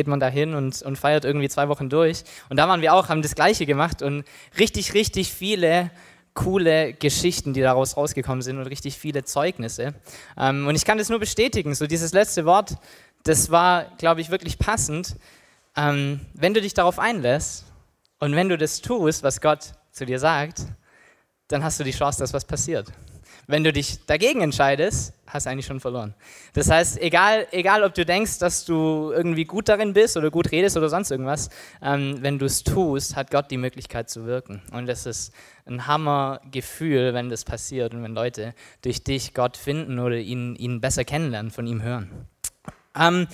geht man da hin und, und feiert irgendwie zwei Wochen durch. Und da waren wir auch, haben das Gleiche gemacht und richtig, richtig viele coole Geschichten, die daraus rausgekommen sind und richtig viele Zeugnisse. Ähm, und ich kann das nur bestätigen, so dieses letzte Wort, das war, glaube ich, wirklich passend. Ähm, wenn du dich darauf einlässt und wenn du das tust, was Gott zu dir sagt, dann hast du die Chance, dass was passiert. Wenn du dich dagegen entscheidest, hast du eigentlich schon verloren. Das heißt, egal, egal ob du denkst, dass du irgendwie gut darin bist oder gut redest oder sonst irgendwas, ähm, wenn du es tust, hat Gott die Möglichkeit zu wirken. Und das ist ein Hammergefühl, wenn das passiert und wenn Leute durch dich Gott finden oder ihn, ihn besser kennenlernen, von ihm hören. Ähm,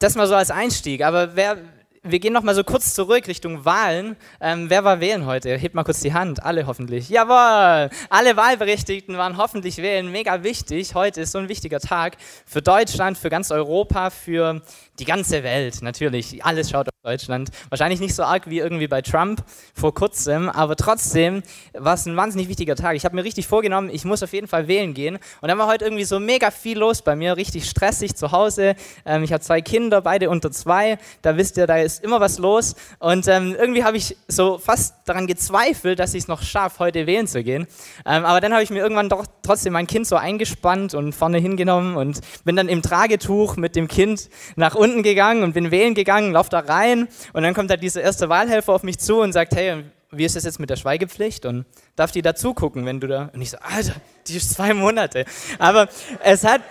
das mal so als Einstieg. Aber wer, wir gehen noch mal so kurz zurück Richtung Wahlen. Ähm, wer war wählen heute? Hebt mal kurz die Hand. Alle hoffentlich. Jawohl! Alle Wahlberechtigten waren hoffentlich wählen. Mega wichtig. Heute ist so ein wichtiger Tag für Deutschland, für ganz Europa, für die ganze Welt. Natürlich, alles schaut auf Deutschland. Wahrscheinlich nicht so arg wie irgendwie bei Trump vor kurzem, aber trotzdem war es ein wahnsinnig wichtiger Tag. Ich habe mir richtig vorgenommen, ich muss auf jeden Fall wählen gehen. Und dann war heute irgendwie so mega viel los bei mir, richtig stressig zu Hause. Ähm, ich habe zwei Kinder, beide unter zwei. Da wisst ihr, da ist ist immer was los. Und ähm, irgendwie habe ich so fast daran gezweifelt, dass ich es noch schaffe, heute wählen zu gehen. Ähm, aber dann habe ich mir irgendwann doch trotzdem mein Kind so eingespannt und vorne hingenommen und bin dann im Tragetuch mit dem Kind nach unten gegangen und bin wählen gegangen, lauf da rein. Und dann kommt da dieser erste Wahlhelfer auf mich zu und sagt, hey, wie ist das jetzt mit der Schweigepflicht und darf die da zugucken, wenn du da. Und ich so, Alter, die ist zwei Monate. Aber es hat,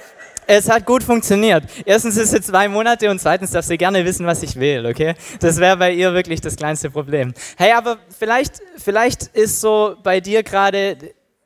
es hat gut funktioniert. Erstens ist sie zwei Monate und zweitens darf sie gerne wissen, was ich will, okay? Das wäre bei ihr wirklich das kleinste Problem. Hey, aber vielleicht, vielleicht ist so bei dir gerade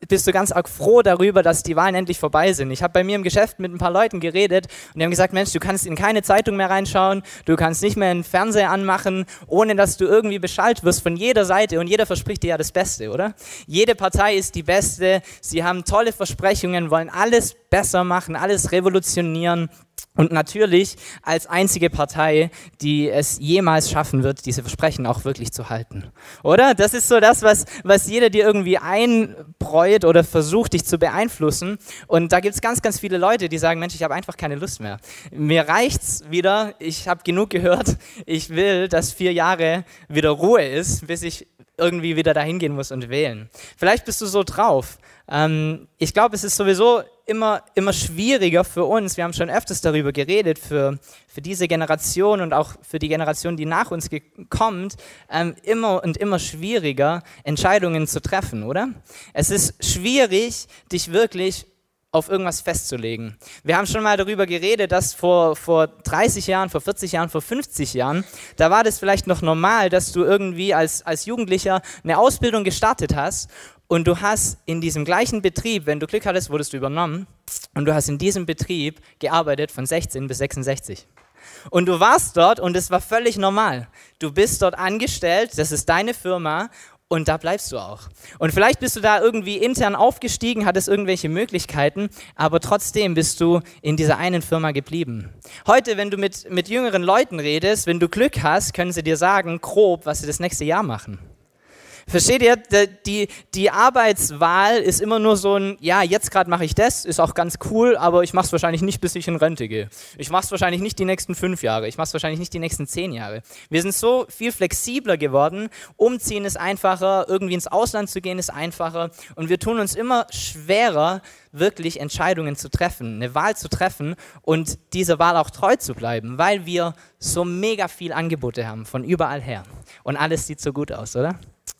bist du ganz arg froh darüber, dass die Wahlen endlich vorbei sind. Ich habe bei mir im Geschäft mit ein paar Leuten geredet und die haben gesagt, Mensch, du kannst in keine Zeitung mehr reinschauen, du kannst nicht mehr einen Fernseher anmachen, ohne dass du irgendwie beschallt wirst von jeder Seite und jeder verspricht dir ja das Beste, oder? Jede Partei ist die beste, sie haben tolle Versprechungen, wollen alles besser machen, alles revolutionieren und natürlich als einzige Partei, die es jemals schaffen wird, diese Versprechen auch wirklich zu halten. Oder? Das ist so das, was, was jeder dir irgendwie einbräut oder versucht, dich zu beeinflussen. Und da gibt es ganz, ganz viele Leute, die sagen, Mensch, ich habe einfach keine Lust mehr. Mir reicht's wieder, ich habe genug gehört, ich will, dass vier Jahre wieder Ruhe ist, bis ich irgendwie wieder dahin gehen muss und wählen. Vielleicht bist du so drauf. Ähm, ich glaube, es ist sowieso immer, immer schwieriger für uns, wir haben schon öfters darüber geredet, für, für diese Generation und auch für die Generation, die nach uns kommt, ähm, immer und immer schwieriger, Entscheidungen zu treffen, oder? Es ist schwierig, dich wirklich auf irgendwas festzulegen. Wir haben schon mal darüber geredet, dass vor, vor 30 Jahren, vor 40 Jahren, vor 50 Jahren, da war das vielleicht noch normal, dass du irgendwie als, als Jugendlicher eine Ausbildung gestartet hast und du hast in diesem gleichen Betrieb, wenn du Glück hattest, wurdest du übernommen. Und du hast in diesem Betrieb gearbeitet von 16 bis 66. Und du warst dort und es war völlig normal. Du bist dort angestellt, das ist deine Firma und da bleibst du auch. Und vielleicht bist du da irgendwie intern aufgestiegen, hattest irgendwelche Möglichkeiten, aber trotzdem bist du in dieser einen Firma geblieben. Heute, wenn du mit, mit jüngeren Leuten redest, wenn du Glück hast, können sie dir sagen, grob, was sie das nächste Jahr machen. Versteht ihr? Die, die Arbeitswahl ist immer nur so ein, ja, jetzt gerade mache ich das, ist auch ganz cool, aber ich mache es wahrscheinlich nicht, bis ich in Rente gehe. Ich mache es wahrscheinlich nicht die nächsten fünf Jahre. Ich mache es wahrscheinlich nicht die nächsten zehn Jahre. Wir sind so viel flexibler geworden. Umziehen ist einfacher, irgendwie ins Ausland zu gehen ist einfacher. Und wir tun uns immer schwerer, wirklich Entscheidungen zu treffen, eine Wahl zu treffen und dieser Wahl auch treu zu bleiben, weil wir so mega viel Angebote haben von überall her. Und alles sieht so gut aus, oder?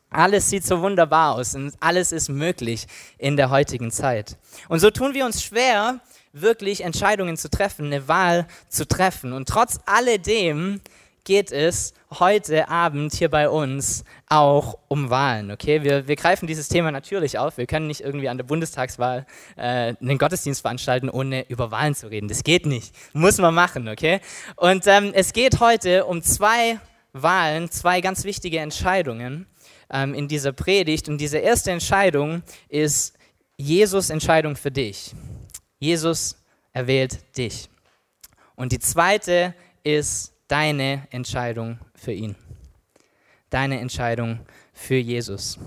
Alles sieht so wunderbar aus und alles ist möglich in der heutigen Zeit. Und so tun wir uns schwer, wirklich Entscheidungen zu treffen, eine Wahl zu treffen. Und trotz alledem geht es heute Abend hier bei uns auch um Wahlen. Okay, wir, wir greifen dieses Thema natürlich auf. Wir können nicht irgendwie an der Bundestagswahl äh, einen Gottesdienst veranstalten, ohne über Wahlen zu reden. Das geht nicht. Muss man machen. Okay. Und ähm, es geht heute um zwei Wahlen, zwei ganz wichtige Entscheidungen ähm, in dieser Predigt. Und diese erste Entscheidung ist Jesus Entscheidung für dich. Jesus erwählt dich. Und die zweite ist deine Entscheidung für ihn. Deine Entscheidung für Jesus.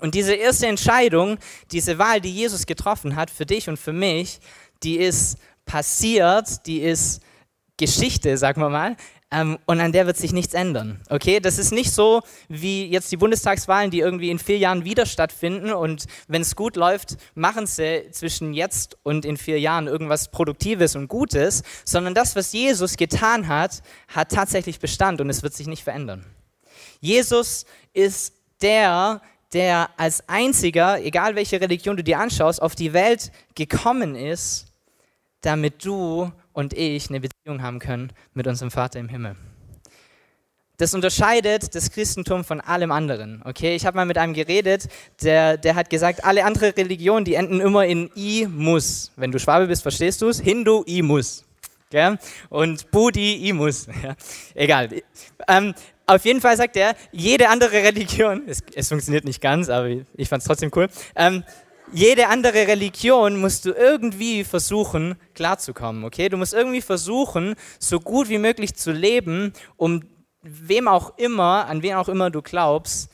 Und diese erste Entscheidung, diese Wahl, die Jesus getroffen hat für dich und für mich, die ist passiert, die ist Geschichte, sagen wir mal, ähm, und an der wird sich nichts ändern. Okay, das ist nicht so wie jetzt die Bundestagswahlen, die irgendwie in vier Jahren wieder stattfinden und wenn es gut läuft, machen sie zwischen jetzt und in vier Jahren irgendwas Produktives und Gutes, sondern das, was Jesus getan hat, hat tatsächlich Bestand und es wird sich nicht verändern. Jesus ist der, der als einziger, egal welche Religion du dir anschaust, auf die Welt gekommen ist, damit du und ich eine Beziehung haben können mit unserem Vater im Himmel. Das unterscheidet das Christentum von allem anderen. Okay, ich habe mal mit einem geredet, der, der hat gesagt, alle anderen Religionen, die enden immer in i muss. Wenn du Schwabe bist, verstehst du es? Hindu i muss. Okay? Und Budi i muss. Ja? Egal. Ähm, auf jeden Fall sagt er, jede andere Religion, es, es funktioniert nicht ganz, aber ich fand es trotzdem cool. Ähm, jede andere Religion musst du irgendwie versuchen, klarzukommen, okay? Du musst irgendwie versuchen, so gut wie möglich zu leben, um wem auch immer, an wen auch immer du glaubst,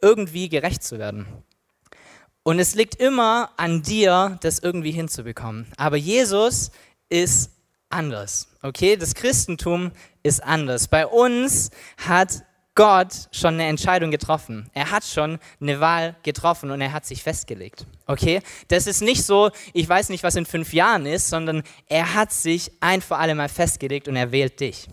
irgendwie gerecht zu werden. Und es liegt immer an dir, das irgendwie hinzubekommen. Aber Jesus ist anders, okay? Das Christentum ist anders. Bei uns hat Gott schon eine Entscheidung getroffen. Er hat schon eine Wahl getroffen und er hat sich festgelegt. Okay? Das ist nicht so, ich weiß nicht, was in fünf Jahren ist, sondern er hat sich ein für alle Mal festgelegt und er wählt dich.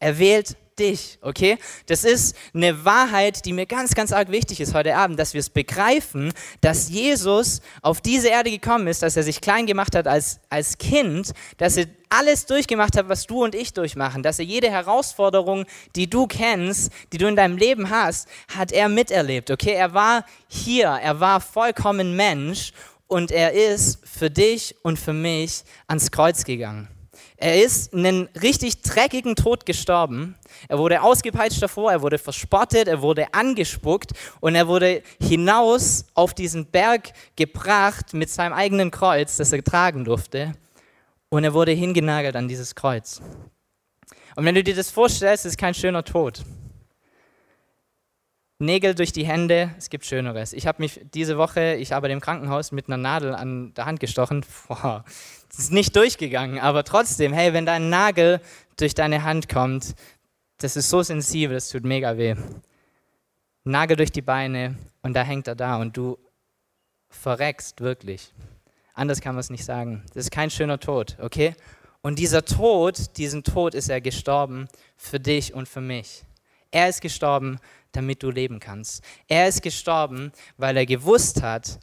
Er wählt dich, okay? Das ist eine Wahrheit, die mir ganz, ganz arg wichtig ist heute Abend, dass wir es begreifen, dass Jesus auf diese Erde gekommen ist, dass er sich klein gemacht hat als, als Kind, dass er alles durchgemacht hat, was du und ich durchmachen, dass er jede Herausforderung, die du kennst, die du in deinem Leben hast, hat er miterlebt, okay? Er war hier, er war vollkommen Mensch und er ist für dich und für mich ans Kreuz gegangen. Er ist einen richtig dreckigen Tod gestorben. Er wurde ausgepeitscht davor, er wurde verspottet, er wurde angespuckt und er wurde hinaus auf diesen Berg gebracht mit seinem eigenen Kreuz, das er tragen durfte. Und er wurde hingenagelt an dieses Kreuz. Und wenn du dir das vorstellst, ist kein schöner Tod. Nägel durch die Hände, es gibt Schöneres. Ich habe mich diese Woche, ich arbeite im Krankenhaus, mit einer Nadel an der Hand gestochen. Boah, das ist nicht durchgegangen, aber trotzdem, hey, wenn dein Nagel durch deine Hand kommt, das ist so sensibel, das tut mega weh. Nagel durch die Beine und da hängt er da und du verreckst wirklich. Anders kann man es nicht sagen. Das ist kein schöner Tod, okay? Und dieser Tod, diesen Tod ist er gestorben für dich und für mich. Er ist gestorben, damit du leben kannst. Er ist gestorben, weil er gewusst hat,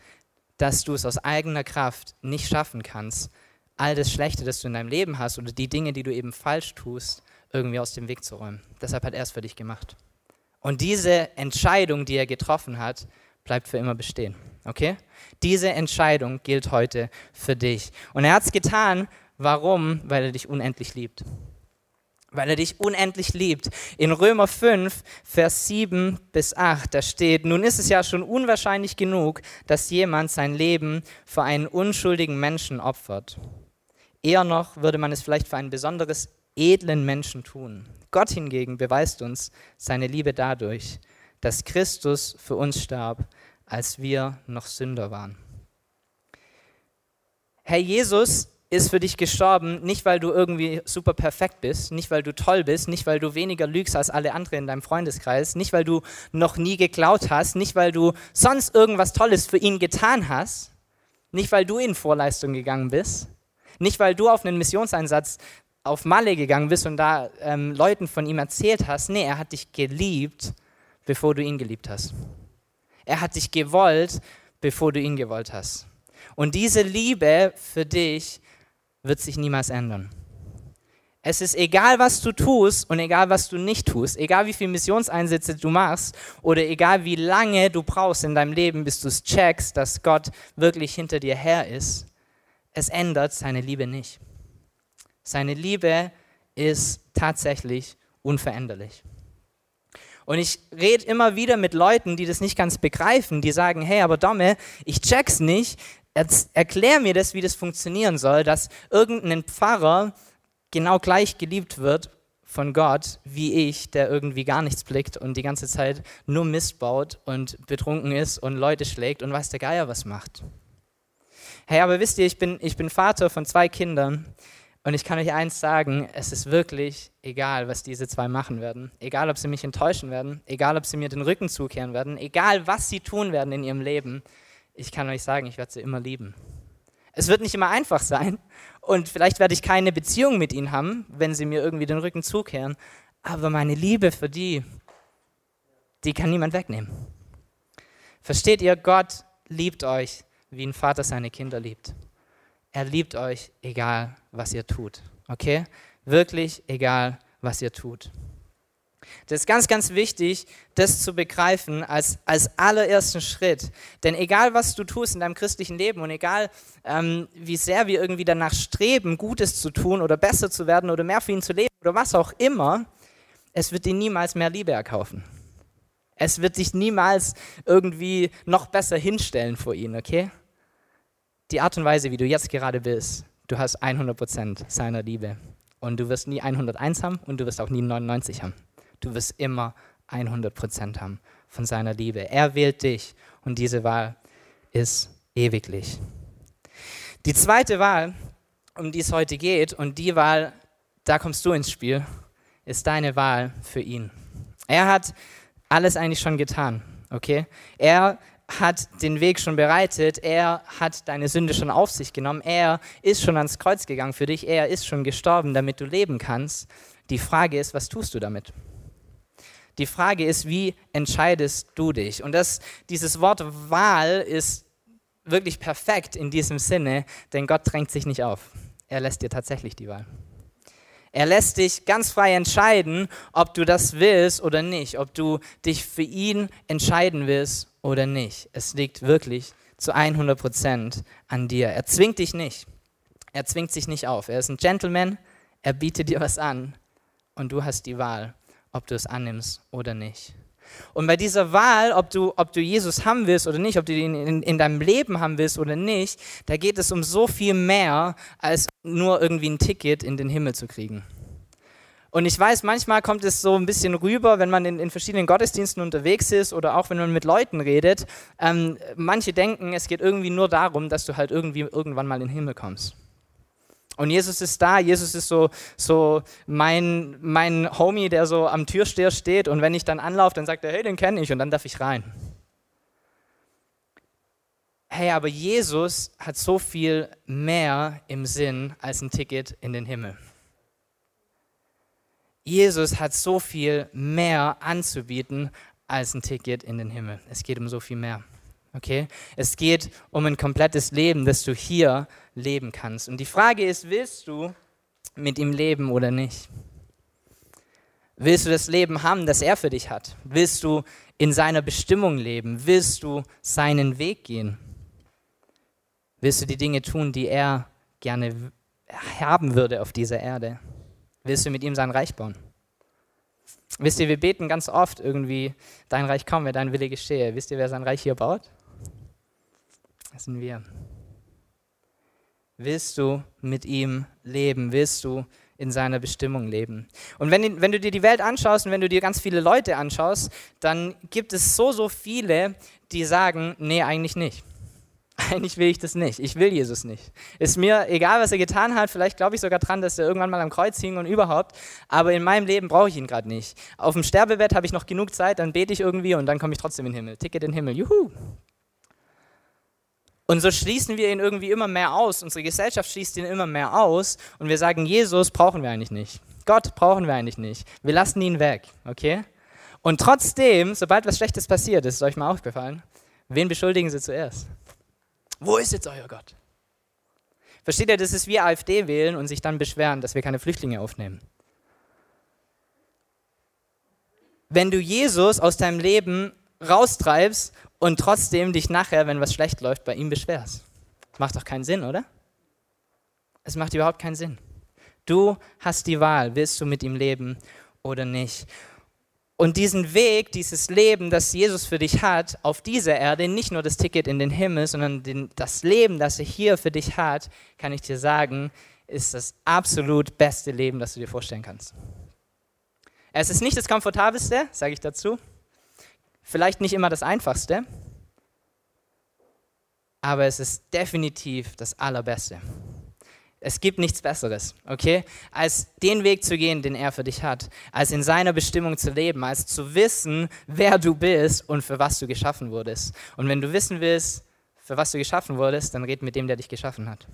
dass du es aus eigener Kraft nicht schaffen kannst, all das Schlechte, das du in deinem Leben hast oder die Dinge, die du eben falsch tust, irgendwie aus dem Weg zu räumen. Deshalb hat er es für dich gemacht. Und diese Entscheidung, die er getroffen hat, bleibt für immer bestehen. Okay? Diese Entscheidung gilt heute für dich. Und er hat es getan. Warum? Weil er dich unendlich liebt. Weil er dich unendlich liebt. In Römer 5, Vers 7 bis 8, da steht, nun ist es ja schon unwahrscheinlich genug, dass jemand sein Leben für einen unschuldigen Menschen opfert. Eher noch würde man es vielleicht für einen besonders edlen Menschen tun. Gott hingegen beweist uns seine Liebe dadurch, dass Christus für uns starb, als wir noch Sünder waren. Herr Jesus ist für dich gestorben, nicht weil du irgendwie super perfekt bist, nicht weil du toll bist, nicht weil du weniger lügst als alle anderen in deinem Freundeskreis, nicht weil du noch nie geklaut hast, nicht weil du sonst irgendwas Tolles für ihn getan hast, nicht weil du in Vorleistung gegangen bist, nicht, weil du auf einen Missionseinsatz auf Malle gegangen bist und da ähm, Leuten von ihm erzählt hast. Nee, er hat dich geliebt, bevor du ihn geliebt hast. Er hat dich gewollt, bevor du ihn gewollt hast. Und diese Liebe für dich wird sich niemals ändern. Es ist egal, was du tust und egal, was du nicht tust, egal wie viele Missionseinsätze du machst oder egal wie lange du brauchst in deinem Leben, bis du es checkst, dass Gott wirklich hinter dir her ist es ändert seine Liebe nicht. Seine Liebe ist tatsächlich unveränderlich. Und ich rede immer wieder mit Leuten, die das nicht ganz begreifen, die sagen, hey, aber Domme, ich check's nicht, erklär mir das, wie das funktionieren soll, dass irgendein Pfarrer genau gleich geliebt wird von Gott wie ich, der irgendwie gar nichts blickt und die ganze Zeit nur Mist baut und betrunken ist und Leute schlägt und weiß der Geier was macht. Hey, aber wisst ihr, ich bin, ich bin Vater von zwei Kindern Und ich kann euch eins sagen, es ist wirklich egal, was diese zwei machen werden. Egal, ob sie mich enttäuschen werden, egal, ob sie mir den Rücken zukehren werden, egal, was sie tun werden in ihrem Leben. Ich kann euch sagen, ich werde sie immer lieben. Es wird nicht immer einfach sein und vielleicht werde ich keine Beziehung mit ihnen haben, wenn sie mir irgendwie den Rücken zukehren. Aber meine Liebe für die, die kann niemand wegnehmen. Versteht ihr, Gott liebt euch, wie ein Vater seine Kinder liebt. Er liebt euch, egal was ihr tut. Okay? Wirklich egal, was ihr tut. Das ist ganz, ganz wichtig, das zu begreifen als, als allerersten Schritt. Denn egal, was du tust in deinem christlichen Leben und egal, ähm, wie sehr wir irgendwie danach streben, Gutes zu tun oder besser zu werden oder mehr für ihn zu leben oder was auch immer, es wird dir niemals mehr Liebe erkaufen. Es wird dich niemals irgendwie noch besser hinstellen vor ihn, okay? die Art und Weise, wie du jetzt gerade bist, du hast 100% seiner Liebe. Und du wirst nie 101 haben und du wirst auch nie 99 haben. Du wirst immer 100% haben von seiner Liebe. Er wählt dich und diese Wahl ist ewiglich. Die zweite Wahl, um die es heute geht, und die Wahl, da kommst du ins Spiel, ist deine Wahl für ihn. Er hat alles eigentlich schon getan, okay? Er hat den Weg schon bereitet, er hat deine Sünde schon auf sich genommen, er ist schon ans Kreuz gegangen für dich, er ist schon gestorben, damit du leben kannst. Die Frage ist, was tust du damit? Die Frage ist, wie entscheidest du dich? Und das, dieses Wort Wahl ist wirklich perfekt in diesem Sinne, denn Gott drängt sich nicht auf. Er lässt dir tatsächlich die Wahl. Er lässt dich ganz frei entscheiden, ob du das willst oder nicht, ob du dich für ihn entscheiden willst oder nicht. Es liegt wirklich zu 100 Prozent an dir. Er zwingt dich nicht. Er zwingt sich nicht auf. Er ist ein Gentleman. Er bietet dir was an und du hast die Wahl, ob du es annimmst oder nicht. Und bei dieser Wahl, ob du, ob du Jesus haben willst oder nicht, ob du ihn in, in, deinem Leben haben willst oder nicht, da geht es um so viel mehr, als nur irgendwie ein Ticket in den Himmel zu kriegen. Und ich weiß, manchmal kommt es so ein bisschen rüber, wenn man in, in verschiedenen Gottesdiensten unterwegs ist oder auch wenn man mit Leuten redet. Ähm, manche denken, es geht irgendwie nur darum, dass du halt irgendwie irgendwann mal in den Himmel kommst. Und Jesus ist da, Jesus ist so, so mein, mein Homie, der so am Türsteher steht und wenn ich dann anlaufe, dann sagt er, hey, den kenne ich und dann darf ich rein. Hey, aber Jesus hat so viel mehr im Sinn als ein Ticket in den Himmel. Jesus hat so viel mehr anzubieten als ein Ticket in den Himmel. Es geht um so viel mehr. Okay? Es geht um ein komplettes Leben, das du hier leben kannst. Und die Frage ist, willst du mit ihm leben oder nicht? Willst du das Leben haben, das er für dich hat? Willst du in seiner Bestimmung leben? Willst du seinen Weg gehen? Willst du die Dinge tun, die er gerne haben würde auf dieser Erde? Willst du mit ihm sein Reich bauen? Wisst ihr, wir beten ganz oft irgendwie, dein Reich komme, dein Wille geschehe. Wisst ihr, wer sein Reich hier baut? Das sind wir. Willst du mit ihm leben? Willst du in seiner Bestimmung leben? Und wenn, wenn du dir die Welt anschaust und wenn du dir ganz viele Leute anschaust, dann gibt es so, so viele, die sagen, nee, eigentlich nicht. Eigentlich will ich das nicht. Ich will Jesus nicht. Ist mir egal, was er getan hat. Vielleicht glaube ich sogar dran, dass er irgendwann mal am Kreuz hing und überhaupt. Aber in meinem Leben brauche ich ihn gerade nicht. Auf dem Sterbebett habe ich noch genug Zeit, dann bete ich irgendwie und dann komme ich trotzdem in den Himmel. Ticket in den Himmel. Juhu. Und so schließen wir ihn irgendwie immer mehr aus. Unsere Gesellschaft schließt ihn immer mehr aus. Und wir sagen, Jesus brauchen wir eigentlich nicht. Gott brauchen wir eigentlich nicht. Wir lassen ihn weg. Okay? Und trotzdem, sobald was Schlechtes passiert, ist es euch mal aufgefallen, wen beschuldigen sie zuerst? Wo ist jetzt euer Gott? Versteht ihr, das ist wie AfD wählen und sich dann beschweren, dass wir keine Flüchtlinge aufnehmen. Wenn du Jesus aus deinem Leben raustreibst und trotzdem dich nachher, wenn was schlecht läuft, bei ihm beschwerst. Macht doch keinen Sinn, oder? Es macht überhaupt keinen Sinn. Du hast die Wahl, willst du mit ihm leben oder nicht. Und diesen Weg, dieses Leben, das Jesus für dich hat, auf dieser Erde, nicht nur das Ticket in den Himmel, sondern den, das Leben, das er hier für dich hat, kann ich dir sagen, ist das absolut beste Leben, das du dir vorstellen kannst. Es ist nicht das komfortabelste, sage ich dazu. Vielleicht nicht immer das einfachste, aber es ist definitiv das allerbeste. Es gibt nichts Besseres, okay? Als den Weg zu gehen, den er für dich hat. Als in seiner Bestimmung zu leben. Als zu wissen, wer du bist und für was du geschaffen wurdest. Und wenn du wissen willst, für was du geschaffen wurdest, dann red mit dem, der dich geschaffen hat.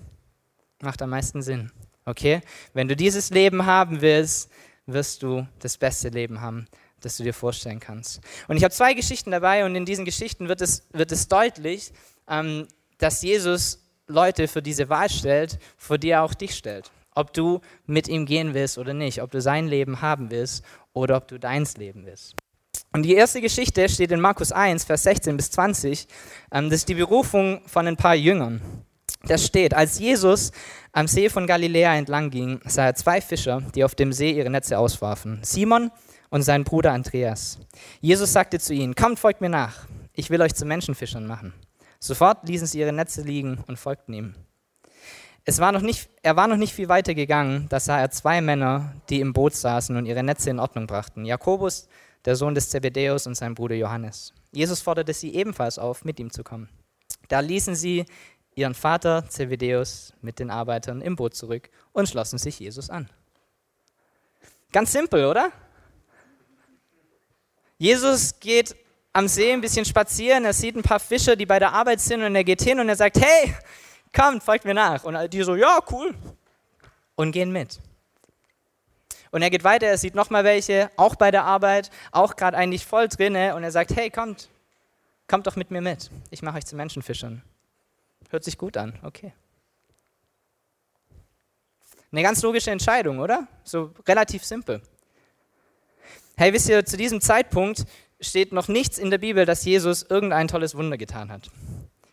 Macht am meisten Sinn, okay? Wenn du dieses Leben haben willst, wirst du das beste Leben haben, das du dir vorstellen kannst. Und ich habe zwei Geschichten dabei und in diesen Geschichten wird es, wird es deutlich, ähm, dass Jesus Leute für diese Wahl stellt, vor die er auch dich stellt. Ob du mit ihm gehen willst oder nicht, ob du sein Leben haben willst oder ob du deins leben willst. Und die erste Geschichte steht in Markus 1, Vers 16 bis 20. Ähm, das ist die Berufung von ein paar Jüngern. Da steht, als Jesus am See von Galiläa entlang ging, sah er zwei Fischer, die auf dem See ihre Netze auswarfen. Simon und sein Bruder Andreas. Jesus sagte zu ihnen, kommt, folgt mir nach. Ich will euch zu Menschenfischern machen. Sofort ließen sie ihre Netze liegen und folgten ihm. Es war noch nicht, er war noch nicht viel weiter gegangen, da sah er zwei Männer, die im Boot saßen und ihre Netze in Ordnung brachten. Jakobus, der Sohn des Zebedäus und sein Bruder Johannes. Jesus forderte sie ebenfalls auf, mit ihm zu kommen. Da ließen sie ihren Vater Zebedäus mit den Arbeitern im Boot zurück und schlossen sich Jesus an. Ganz simpel, oder? Jesus geht am See ein bisschen spazieren, er sieht ein paar Fischer, die bei der Arbeit sind und er geht hin und er sagt, hey, kommt, folgt mir nach. Und die so, ja, cool. Und gehen mit. Und er geht weiter, er sieht nochmal welche, auch bei der Arbeit, auch gerade eigentlich voll drinne und er sagt, hey, kommt, kommt doch mit mir mit. Ich mache euch zu Menschenfischern. Hört sich gut an, okay. Eine ganz logische Entscheidung, oder? So relativ simpel. Hey, wisst ihr, zu diesem Zeitpunkt steht noch nichts in der Bibel, dass Jesus irgendein tolles Wunder getan hat.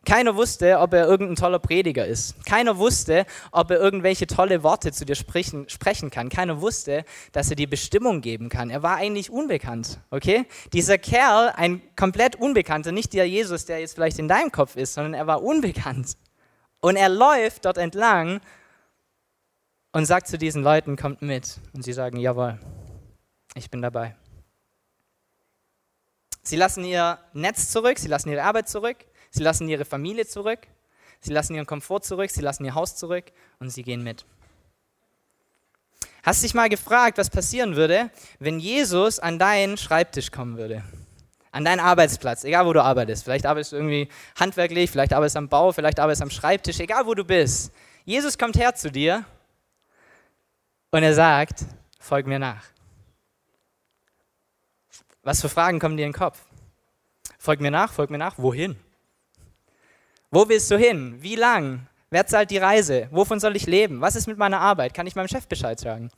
Keiner wusste, ob er irgendein toller Prediger ist. Keiner wusste, ob er irgendwelche tolle Worte zu dir sprechen, sprechen kann. Keiner wusste, dass er dir Bestimmung geben kann. Er war eigentlich unbekannt, okay? Dieser Kerl, ein komplett Unbekannter, nicht der Jesus, der jetzt vielleicht in deinem Kopf ist, sondern er war unbekannt. Und er läuft dort entlang und sagt zu diesen Leuten, kommt mit. Und sie sagen, jawohl, ich bin dabei. Sie lassen ihr Netz zurück, sie lassen ihre Arbeit zurück, sie lassen ihre Familie zurück, sie lassen ihren Komfort zurück, sie lassen ihr Haus zurück und sie gehen mit. Hast dich mal gefragt, was passieren würde, wenn Jesus an deinen Schreibtisch kommen würde? An deinen Arbeitsplatz, egal wo du arbeitest. Vielleicht arbeitest du irgendwie handwerklich, vielleicht arbeitest du am Bau, vielleicht arbeitest du am Schreibtisch, egal wo du bist. Jesus kommt her zu dir und er sagt, folg mir nach. Was für Fragen kommen dir in den Kopf? Folg mir nach, folg mir nach. Wohin? Wo willst du hin? Wie lang? Wer zahlt die Reise? Wovon soll ich leben? Was ist mit meiner Arbeit? Kann ich meinem Chef Bescheid sagen?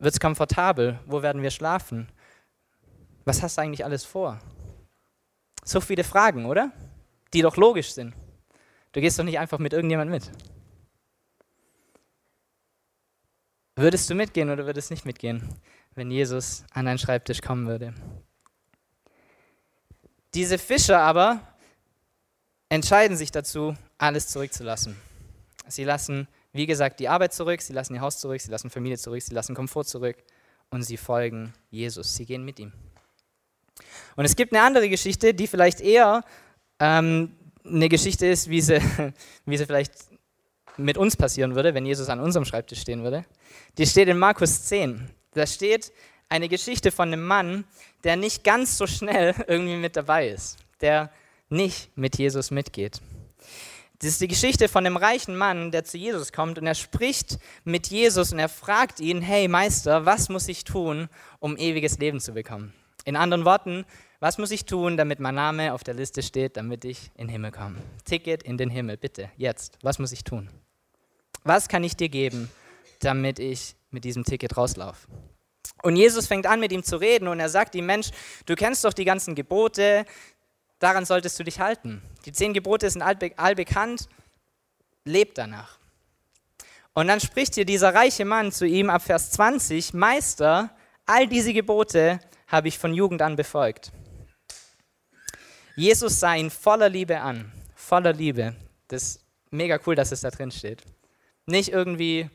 Wird es komfortabel? Wo werden wir schlafen? Was hast du eigentlich alles vor? So viele Fragen, oder? Die doch logisch sind. Du gehst doch nicht einfach mit irgendjemand mit. Würdest du mitgehen oder würdest du nicht mitgehen? Wenn Jesus an deinen Schreibtisch kommen würde. Diese Fischer aber entscheiden sich dazu, alles zurückzulassen. Sie lassen, wie gesagt, die Arbeit zurück, sie lassen ihr Haus zurück, sie lassen Familie zurück, sie lassen Komfort zurück und sie folgen Jesus. Sie gehen mit ihm. Und es gibt eine andere Geschichte, die vielleicht eher ähm, eine Geschichte ist, wie sie, wie sie vielleicht mit uns passieren würde, wenn Jesus an unserem Schreibtisch stehen würde. Die steht in Markus 10. Da steht eine Geschichte von einem Mann, der nicht ganz so schnell irgendwie mit dabei ist, der nicht mit Jesus mitgeht. Das ist die Geschichte von einem reichen Mann, der zu Jesus kommt und er spricht mit Jesus und er fragt ihn, hey Meister, was muss ich tun, um ewiges Leben zu bekommen? In anderen Worten, was muss ich tun, damit mein Name auf der Liste steht, damit ich in den Himmel komme? Ticket in den Himmel, bitte, jetzt. Was muss ich tun? Was kann ich dir geben, damit ich mit diesem Ticket rauslaufe. Und Jesus fängt an, mit ihm zu reden und er sagt ihm, Mensch, du kennst doch die ganzen Gebote, daran solltest du dich halten. Die zehn Gebote sind allbekannt, leb danach. Und dann spricht hier dieser reiche Mann zu ihm ab Vers 20, Meister, all diese Gebote habe ich von Jugend an befolgt. Jesus sah ihn voller Liebe an, voller Liebe. Das ist mega cool, dass es da drin steht. Nicht irgendwie,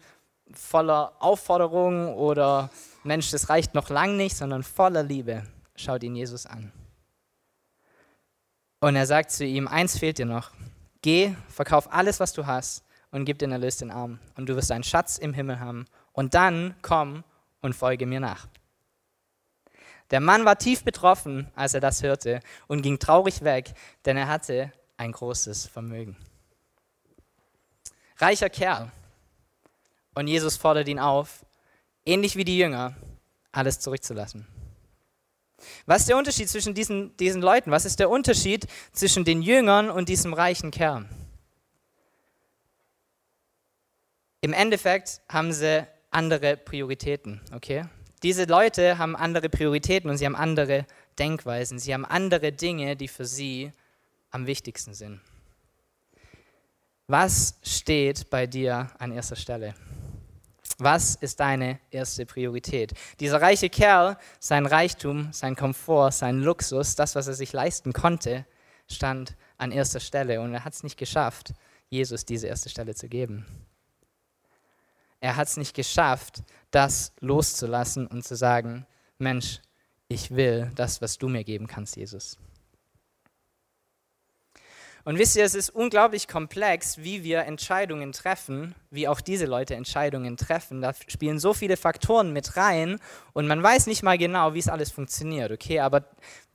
voller Aufforderung oder Mensch, das reicht noch lang nicht, sondern voller Liebe schaut ihn Jesus an. Und er sagt zu ihm, eins fehlt dir noch. Geh, verkauf alles, was du hast und gib den Erlös den Armen. Und du wirst einen Schatz im Himmel haben. Und dann komm und folge mir nach. Der Mann war tief betroffen, als er das hörte, und ging traurig weg, denn er hatte ein großes Vermögen. Reicher Kerl. Und Jesus fordert ihn auf, ähnlich wie die Jünger, alles zurückzulassen. Was ist der Unterschied zwischen diesen, diesen Leuten? Was ist der Unterschied zwischen den Jüngern und diesem reichen Kerl? Im Endeffekt haben sie andere Prioritäten, okay? Diese Leute haben andere Prioritäten und sie haben andere Denkweisen. Sie haben andere Dinge, die für sie am wichtigsten sind. Was steht bei dir an erster Stelle? Was ist deine erste Priorität? Dieser reiche Kerl, sein Reichtum, sein Komfort, sein Luxus, das, was er sich leisten konnte, stand an erster Stelle und er hat es nicht geschafft, Jesus diese erste Stelle zu geben. Er hat es nicht geschafft, das loszulassen und zu sagen, Mensch, ich will das, was du mir geben kannst, Jesus. Und wisst ihr, es ist unglaublich komplex, wie wir Entscheidungen treffen, wie auch diese Leute Entscheidungen treffen. Da spielen so viele Faktoren mit rein und man weiß nicht mal genau, wie es alles funktioniert, okay? Aber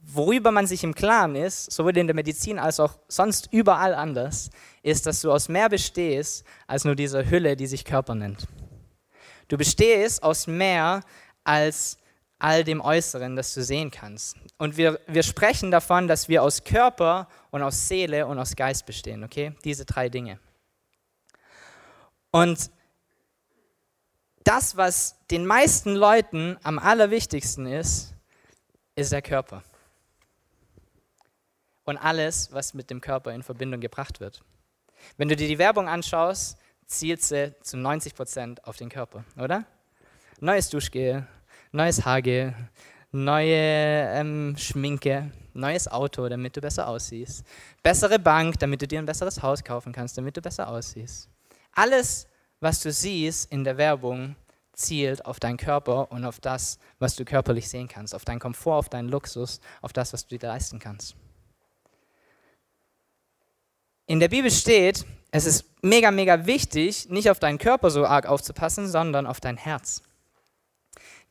worüber man sich im Klaren ist, sowohl in der Medizin als auch sonst überall anders, ist, dass du aus mehr bestehst als nur dieser Hülle, die sich Körper nennt. Du bestehst aus mehr als all dem Äußeren, das du sehen kannst. Und wir, wir sprechen davon, dass wir aus Körper und aus Seele und aus Geist bestehen, okay? Diese drei Dinge. Und das, was den meisten Leuten am allerwichtigsten ist, ist der Körper. Und alles, was mit dem Körper in Verbindung gebracht wird. Wenn du dir die Werbung anschaust, zielt sie zu 90 Prozent auf den Körper, oder? Neues Duschgel, neues Haargel, neue ähm, Schminke, neues Auto, damit du besser aussiehst, bessere Bank, damit du dir ein besseres Haus kaufen kannst, damit du besser aussiehst. Alles, was du siehst in der Werbung, zielt auf deinen Körper und auf das, was du körperlich sehen kannst, auf deinen Komfort, auf deinen Luxus, auf das, was du dir leisten kannst. In der Bibel steht, es ist mega, mega wichtig, nicht auf deinen Körper so arg aufzupassen, sondern auf dein Herz.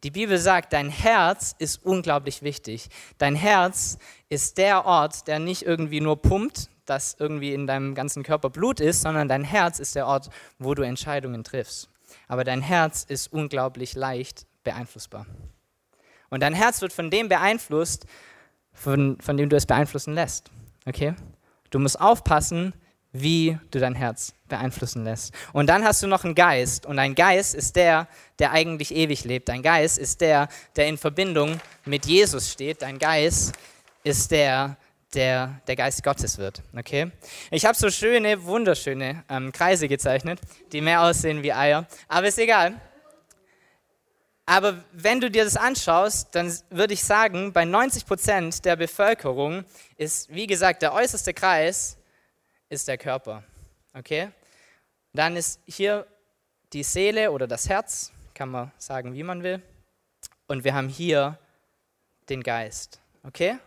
Die Bibel sagt, dein Herz ist unglaublich wichtig. Dein Herz ist der Ort, der nicht irgendwie nur pumpt, dass irgendwie in deinem ganzen Körper Blut ist, sondern dein Herz ist der Ort, wo du Entscheidungen triffst. Aber dein Herz ist unglaublich leicht beeinflussbar. Und dein Herz wird von dem beeinflusst, von, von dem du es beeinflussen lässt. Okay? Du musst aufpassen, wie du dein Herz beeinflussen lässt. Und dann hast du noch einen Geist. Und ein Geist ist der, der eigentlich ewig lebt. Dein Geist ist der, der in Verbindung mit Jesus steht. Dein Geist ist der, der der Geist Gottes wird. Okay? Ich habe so schöne, wunderschöne ähm, Kreise gezeichnet, die mehr aussehen wie Eier. Aber ist egal. Aber wenn du dir das anschaust, dann würde ich sagen, bei 90 Prozent der Bevölkerung ist, wie gesagt, der äußerste Kreis ist der Körper. Okay? Dann ist hier die Seele oder das Herz, kann man sagen, wie man will. Und wir haben hier den Geist. Okay?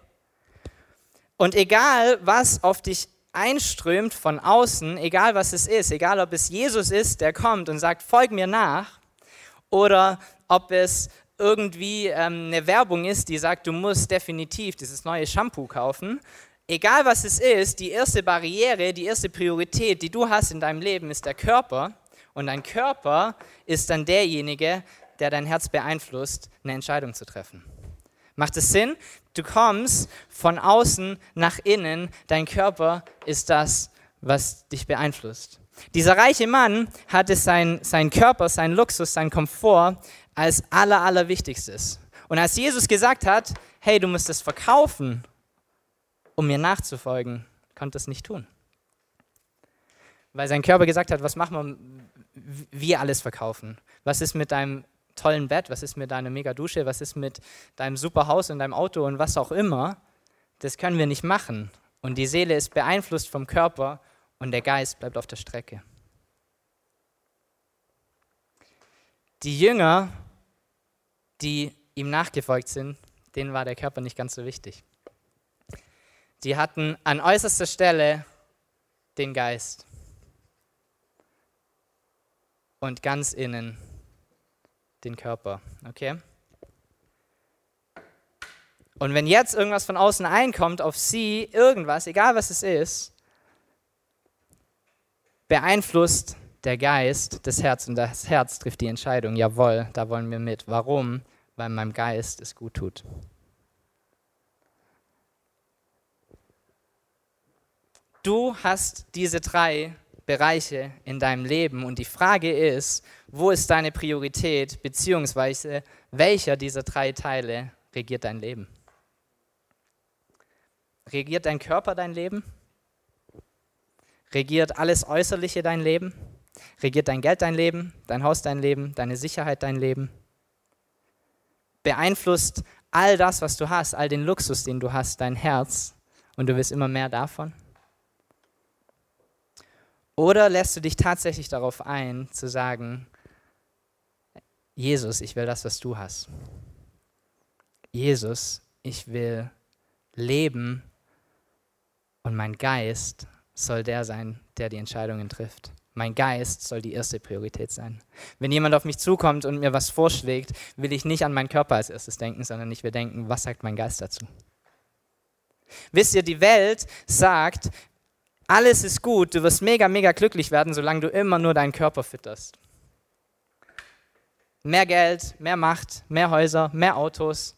Und egal, was auf dich einströmt von außen, egal was es ist, egal ob es Jesus ist, der kommt und sagt, folg mir nach, oder ob es irgendwie ähm, eine Werbung ist, die sagt, du musst definitiv dieses neue Shampoo kaufen, egal was es ist, die erste Barriere, die erste Priorität, die du hast in deinem Leben, ist der Körper. Und dein Körper ist dann derjenige, der dein Herz beeinflusst, eine Entscheidung zu treffen. Macht es Sinn? Du kommst von außen nach innen, dein Körper ist das, was dich beeinflusst. Dieser reiche Mann hatte sein, sein Körper, sein Luxus, sein Komfort als aller, allerwichtigstes. Und als Jesus gesagt hat, hey, du musst es verkaufen um mir nachzufolgen, konnte es nicht tun. Weil sein Körper gesagt hat, was machen wir, wir alles verkaufen. Was ist mit deinem tollen Bett, was ist mit deiner Mega-Dusche, was ist mit deinem super Haus und deinem Auto und was auch immer. Das können wir nicht machen. Und die Seele ist beeinflusst vom Körper und der Geist bleibt auf der Strecke. Die Jünger, die ihm nachgefolgt sind, denen war der Körper nicht ganz so wichtig die hatten an äußerster Stelle den Geist. und ganz innen den Körper. Okay? Und wenn jetzt irgendwas von außen einkommt auf sie, irgendwas, egal was es ist, beeinflusst der Geist das Herz und das Herz trifft die Entscheidung, jawohl, da wollen wir mit. Warum? Weil meinem Geist es gut tut. Du hast diese drei Bereiche in deinem Leben und die Frage ist, wo ist deine Priorität, beziehungsweise welcher dieser drei Teile regiert dein Leben? Regiert dein Körper dein Leben? Regiert alles Äußerliche dein Leben? Regiert dein Geld dein Leben, dein Haus dein Leben, deine Sicherheit dein Leben? Beeinflusst all das, was du hast, all den Luxus, den du hast, dein Herz und du willst immer mehr davon? Oder lässt du dich tatsächlich darauf ein, zu sagen, Jesus, ich will das, was du hast. Jesus, ich will leben und mein Geist soll der sein, der die Entscheidungen trifft. Mein Geist soll die erste Priorität sein. Wenn jemand auf mich zukommt und mir was vorschlägt, will ich nicht an meinen Körper als erstes denken, sondern ich will denken, was sagt mein Geist dazu? Wisst ihr, die Welt sagt, alles ist gut, du wirst mega, mega glücklich werden, solange du immer nur deinen Körper fütterst. Mehr Geld, mehr Macht, mehr Häuser, mehr Autos.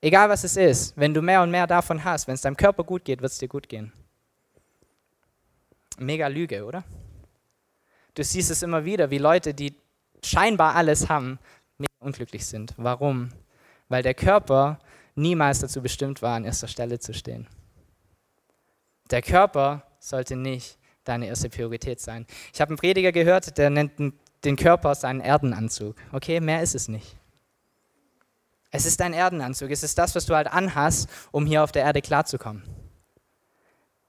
Egal was es ist, wenn du mehr und mehr davon hast, wenn es deinem Körper gut geht, wird es dir gut gehen. Mega Lüge, oder? Du siehst es immer wieder, wie Leute, die scheinbar alles haben, mega unglücklich sind. Warum? Weil der Körper niemals dazu bestimmt war, an erster Stelle zu stehen. Der Körper sollte nicht deine erste Priorität sein. Ich habe einen Prediger gehört, der nennt den Körper seinen Erdenanzug. Okay, mehr ist es nicht. Es ist dein Erdenanzug. Es ist das, was du halt anhast, um hier auf der Erde klarzukommen.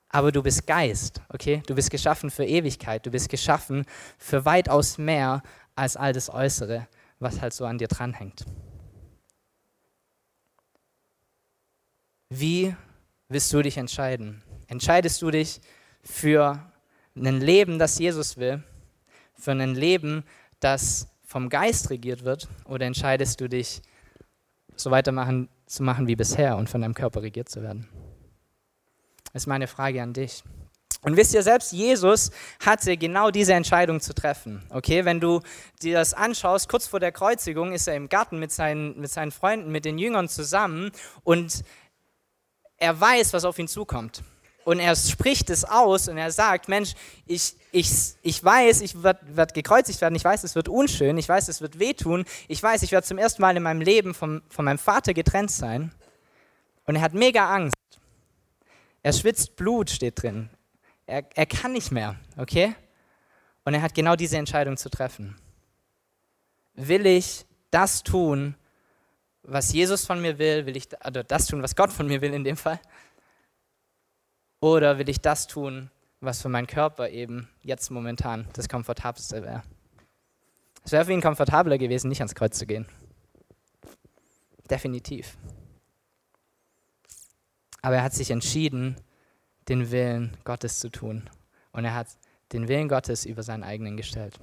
Aber du bist Geist, okay? Du bist geschaffen für Ewigkeit. Du bist geschaffen für weitaus mehr als all das Äußere, was halt so an dir dranhängt. Wie willst du dich entscheiden? Entscheidest du dich für ein Leben, das Jesus will, für ein Leben, das vom Geist regiert wird, oder entscheidest du dich, so weitermachen zu machen wie bisher und von deinem Körper regiert zu werden? Das ist meine Frage an dich. Und wisst ihr, selbst Jesus hatte genau diese Entscheidung zu treffen. Okay, wenn du dir das anschaust, kurz vor der Kreuzigung ist er im Garten mit seinen, mit seinen Freunden, mit den Jüngern zusammen und er weiß, was auf ihn zukommt und er spricht es aus und er sagt, Mensch, ich, ich, ich weiß, ich werde werd gekreuzigt werden, ich weiß, es wird unschön, ich weiß, es wird wehtun, ich weiß, ich werde zum ersten Mal in meinem Leben vom, von meinem Vater getrennt sein. Und er hat mega Angst. Er schwitzt Blut, steht drin. Er, er kann nicht mehr, okay? Und er hat genau diese Entscheidung zu treffen. Will ich das tun, was Jesus von mir will? Will ich oder das tun, was Gott von mir will in dem Fall? Oder will ich das tun, was für meinen Körper eben jetzt momentan das Komfortabelste wäre? Es wäre für ihn komfortabler gewesen, nicht ans Kreuz zu gehen. Definitiv. Aber er hat sich entschieden, den Willen Gottes zu tun. Und er hat den Willen Gottes über seinen eigenen gestellt.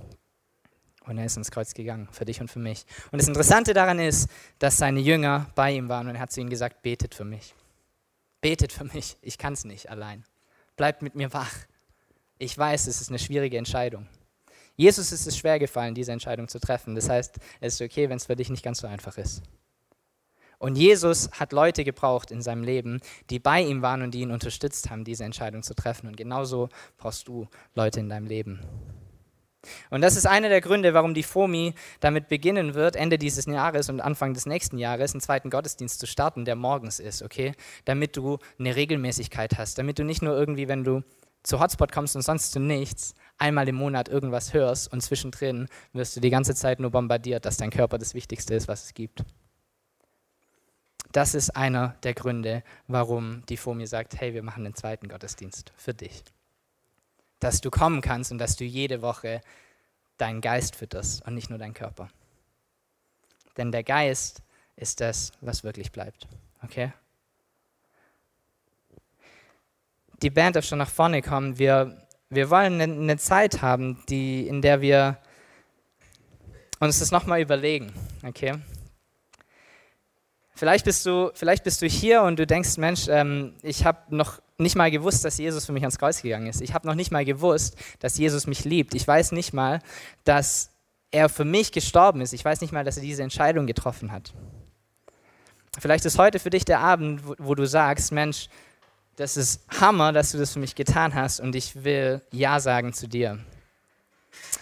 Und er ist ins Kreuz gegangen, für dich und für mich. Und das Interessante daran ist, dass seine Jünger bei ihm waren und er hat zu ihnen gesagt, betet für mich. Betet für mich, ich kann es nicht allein. Bleibt mit mir wach. Ich weiß, es ist eine schwierige Entscheidung. Jesus ist es schwer gefallen, diese Entscheidung zu treffen. Das heißt, es ist okay, wenn es für dich nicht ganz so einfach ist. Und Jesus hat Leute gebraucht in seinem Leben, die bei ihm waren und die ihn unterstützt haben, diese Entscheidung zu treffen. Und genauso brauchst du Leute in deinem Leben. Und das ist einer der Gründe, warum die FOMI damit beginnen wird, Ende dieses Jahres und Anfang des nächsten Jahres einen zweiten Gottesdienst zu starten, der morgens ist, okay? Damit du eine Regelmäßigkeit hast, damit du nicht nur irgendwie, wenn du zu Hotspot kommst und sonst zu nichts, einmal im Monat irgendwas hörst und zwischendrin wirst du die ganze Zeit nur bombardiert, dass dein Körper das Wichtigste ist, was es gibt. Das ist einer der Gründe, warum die FOMI sagt, hey, wir machen einen zweiten Gottesdienst für dich dass du kommen kannst und dass du jede Woche deinen Geist fütterst und nicht nur deinen Körper. Denn der Geist ist das, was wirklich bleibt. Okay? Die Band darf schon nach vorne kommen. Wir, wir wollen eine, eine Zeit haben, die, in der wir uns das nochmal überlegen, okay? Vielleicht bist, du, vielleicht bist du hier und du denkst, Mensch, ähm, ich habe noch nicht mal gewusst, dass Jesus für mich ans Kreuz gegangen ist. Ich habe noch nicht mal gewusst, dass Jesus mich liebt. Ich weiß nicht mal, dass er für mich gestorben ist. Ich weiß nicht mal, dass er diese Entscheidung getroffen hat. Vielleicht ist heute für dich der Abend, wo, wo du sagst, Mensch, das ist Hammer, dass du das für mich getan hast und ich will Ja sagen zu dir.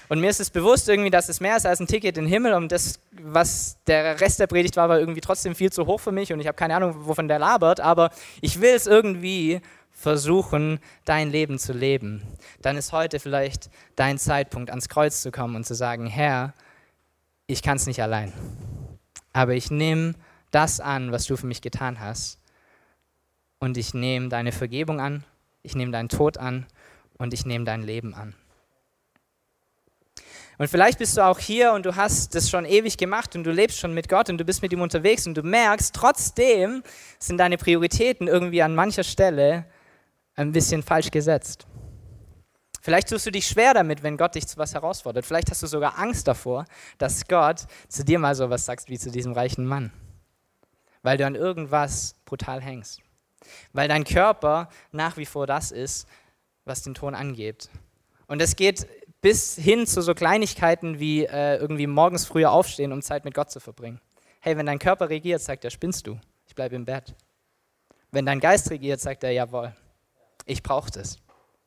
Und mir ist es bewusst irgendwie, dass es mehr ist als ein Ticket in den Himmel und das, was der Rest der Predigt war, war irgendwie trotzdem viel zu hoch für mich und ich habe keine Ahnung, wovon der labert, aber ich will es irgendwie versuchen, dein Leben zu leben. Dann ist heute vielleicht dein Zeitpunkt, ans Kreuz zu kommen und zu sagen, Herr, ich kann es nicht allein, aber ich nehme das an, was du für mich getan hast und ich nehme deine Vergebung an, ich nehme deinen Tod an und ich nehme dein Leben an. Und vielleicht bist du auch hier und du hast das schon ewig gemacht und du lebst schon mit Gott und du bist mit ihm unterwegs und du merkst, trotzdem sind deine Prioritäten irgendwie an mancher Stelle ein bisschen falsch gesetzt. Vielleicht tust du dich schwer damit, wenn Gott dich zu was herausfordert. Vielleicht hast du sogar Angst davor, dass Gott zu dir mal so was sagt wie zu diesem reichen Mann. Weil du an irgendwas brutal hängst. Weil dein Körper nach wie vor das ist, was den Ton angeht. Und es geht bis hin zu so Kleinigkeiten wie äh, irgendwie morgens früher aufstehen, um Zeit mit Gott zu verbringen. Hey, wenn dein Körper regiert, sagt er, spinnst du, ich bleibe im Bett. Wenn dein Geist regiert, sagt er, jawohl, ich brauche das.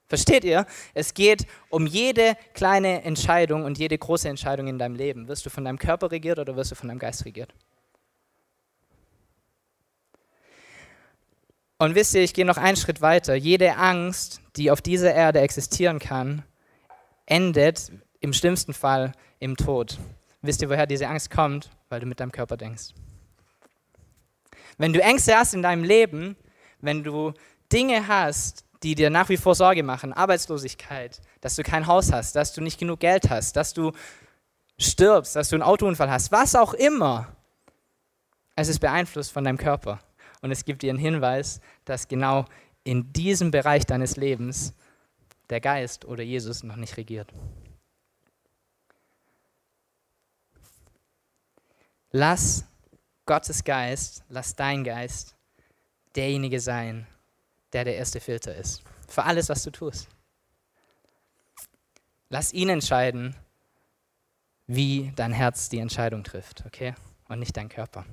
Versteht ihr? Es geht um jede kleine Entscheidung und jede große Entscheidung in deinem Leben. Wirst du von deinem Körper regiert oder wirst du von deinem Geist regiert? Und wisst ihr, ich gehe noch einen Schritt weiter. Jede Angst, die auf dieser Erde existieren kann, endet im schlimmsten Fall im Tod. Wisst ihr, woher diese Angst kommt? Weil du mit deinem Körper denkst. Wenn du Ängste hast in deinem Leben, wenn du Dinge hast, die dir nach wie vor Sorge machen, Arbeitslosigkeit, dass du kein Haus hast, dass du nicht genug Geld hast, dass du stirbst, dass du einen Autounfall hast, was auch immer, es ist beeinflusst von deinem Körper. Und es gibt dir einen Hinweis, dass genau in diesem Bereich deines Lebens der Geist oder Jesus noch nicht regiert. Lass Gottes Geist, lass dein Geist derjenige sein, der der erste Filter ist. Für alles, was du tust. Lass ihn entscheiden, wie dein Herz die Entscheidung trifft, okay? Und nicht dein Körper.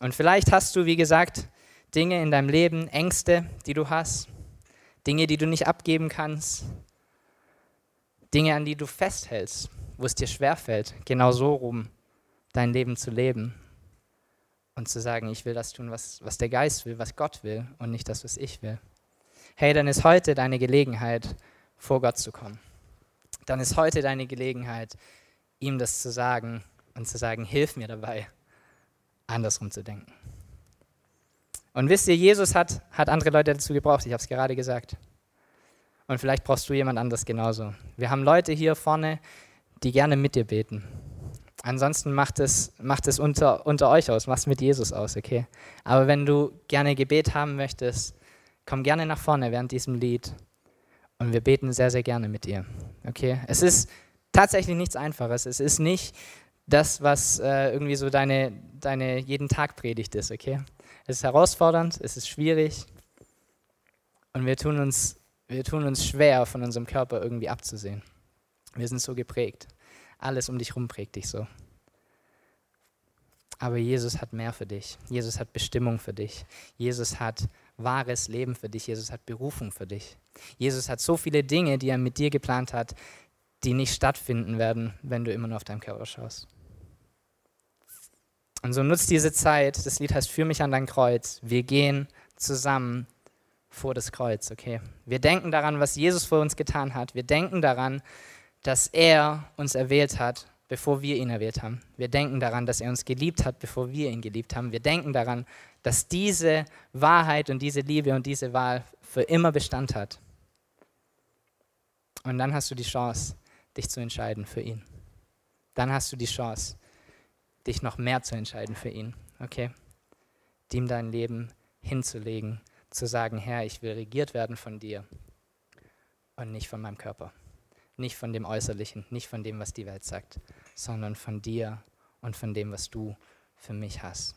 Und vielleicht hast du, wie gesagt, Dinge in deinem Leben, Ängste, die du hast. Dinge, die du nicht abgeben kannst, Dinge, an die du festhältst, wo es dir schwerfällt, genau so rum dein Leben zu leben und zu sagen, ich will das tun, was, was der Geist will, was Gott will und nicht das, was ich will. Hey, dann ist heute deine Gelegenheit, vor Gott zu kommen. Dann ist heute deine Gelegenheit, ihm das zu sagen und zu sagen, hilf mir dabei, andersrum zu denken. Und wisst ihr, Jesus hat, hat andere Leute dazu gebraucht, ich habe es gerade gesagt. Und vielleicht brauchst du jemand anderes genauso. Wir haben Leute hier vorne, die gerne mit dir beten. Ansonsten macht es, macht es unter, unter euch aus, macht es mit Jesus aus, okay? Aber wenn du gerne Gebet haben möchtest, komm gerne nach vorne während diesem Lied und wir beten sehr, sehr gerne mit dir, okay? Es ist tatsächlich nichts Einfaches. Es ist nicht das, was äh, irgendwie so deine, deine jeden Tag Predigt ist, okay? Es ist herausfordernd, es ist schwierig und wir tun uns, wir tun uns schwer, von unserem Körper irgendwie abzusehen. Wir sind so geprägt. Alles um dich herum prägt dich so. Aber Jesus hat mehr für dich. Jesus hat Bestimmung für dich. Jesus hat wahres Leben für dich. Jesus hat Berufung für dich. Jesus hat so viele Dinge, die er mit dir geplant hat, die nicht stattfinden werden, wenn du immer nur auf deinem Körper schaust. Und so nutzt diese Zeit, das Lied heißt Führ mich an dein Kreuz. Wir gehen zusammen vor das Kreuz, okay? Wir denken daran, was Jesus für uns getan hat. Wir denken daran, dass er uns erwählt hat, bevor wir ihn erwählt haben. Wir denken daran, dass er uns geliebt hat, bevor wir ihn geliebt haben. Wir denken daran, dass diese Wahrheit und diese Liebe und diese Wahl für immer Bestand hat. Und dann hast du die Chance, dich zu entscheiden für ihn. Dann hast du die Chance, dich noch mehr zu entscheiden für ihn, okay? Ihm dein Leben hinzulegen, zu sagen, Herr, ich will regiert werden von dir und nicht von meinem Körper. nicht von dem Äußerlichen, nicht von dem, was die Welt sagt, sondern von dir und von dem, was du für mich hast.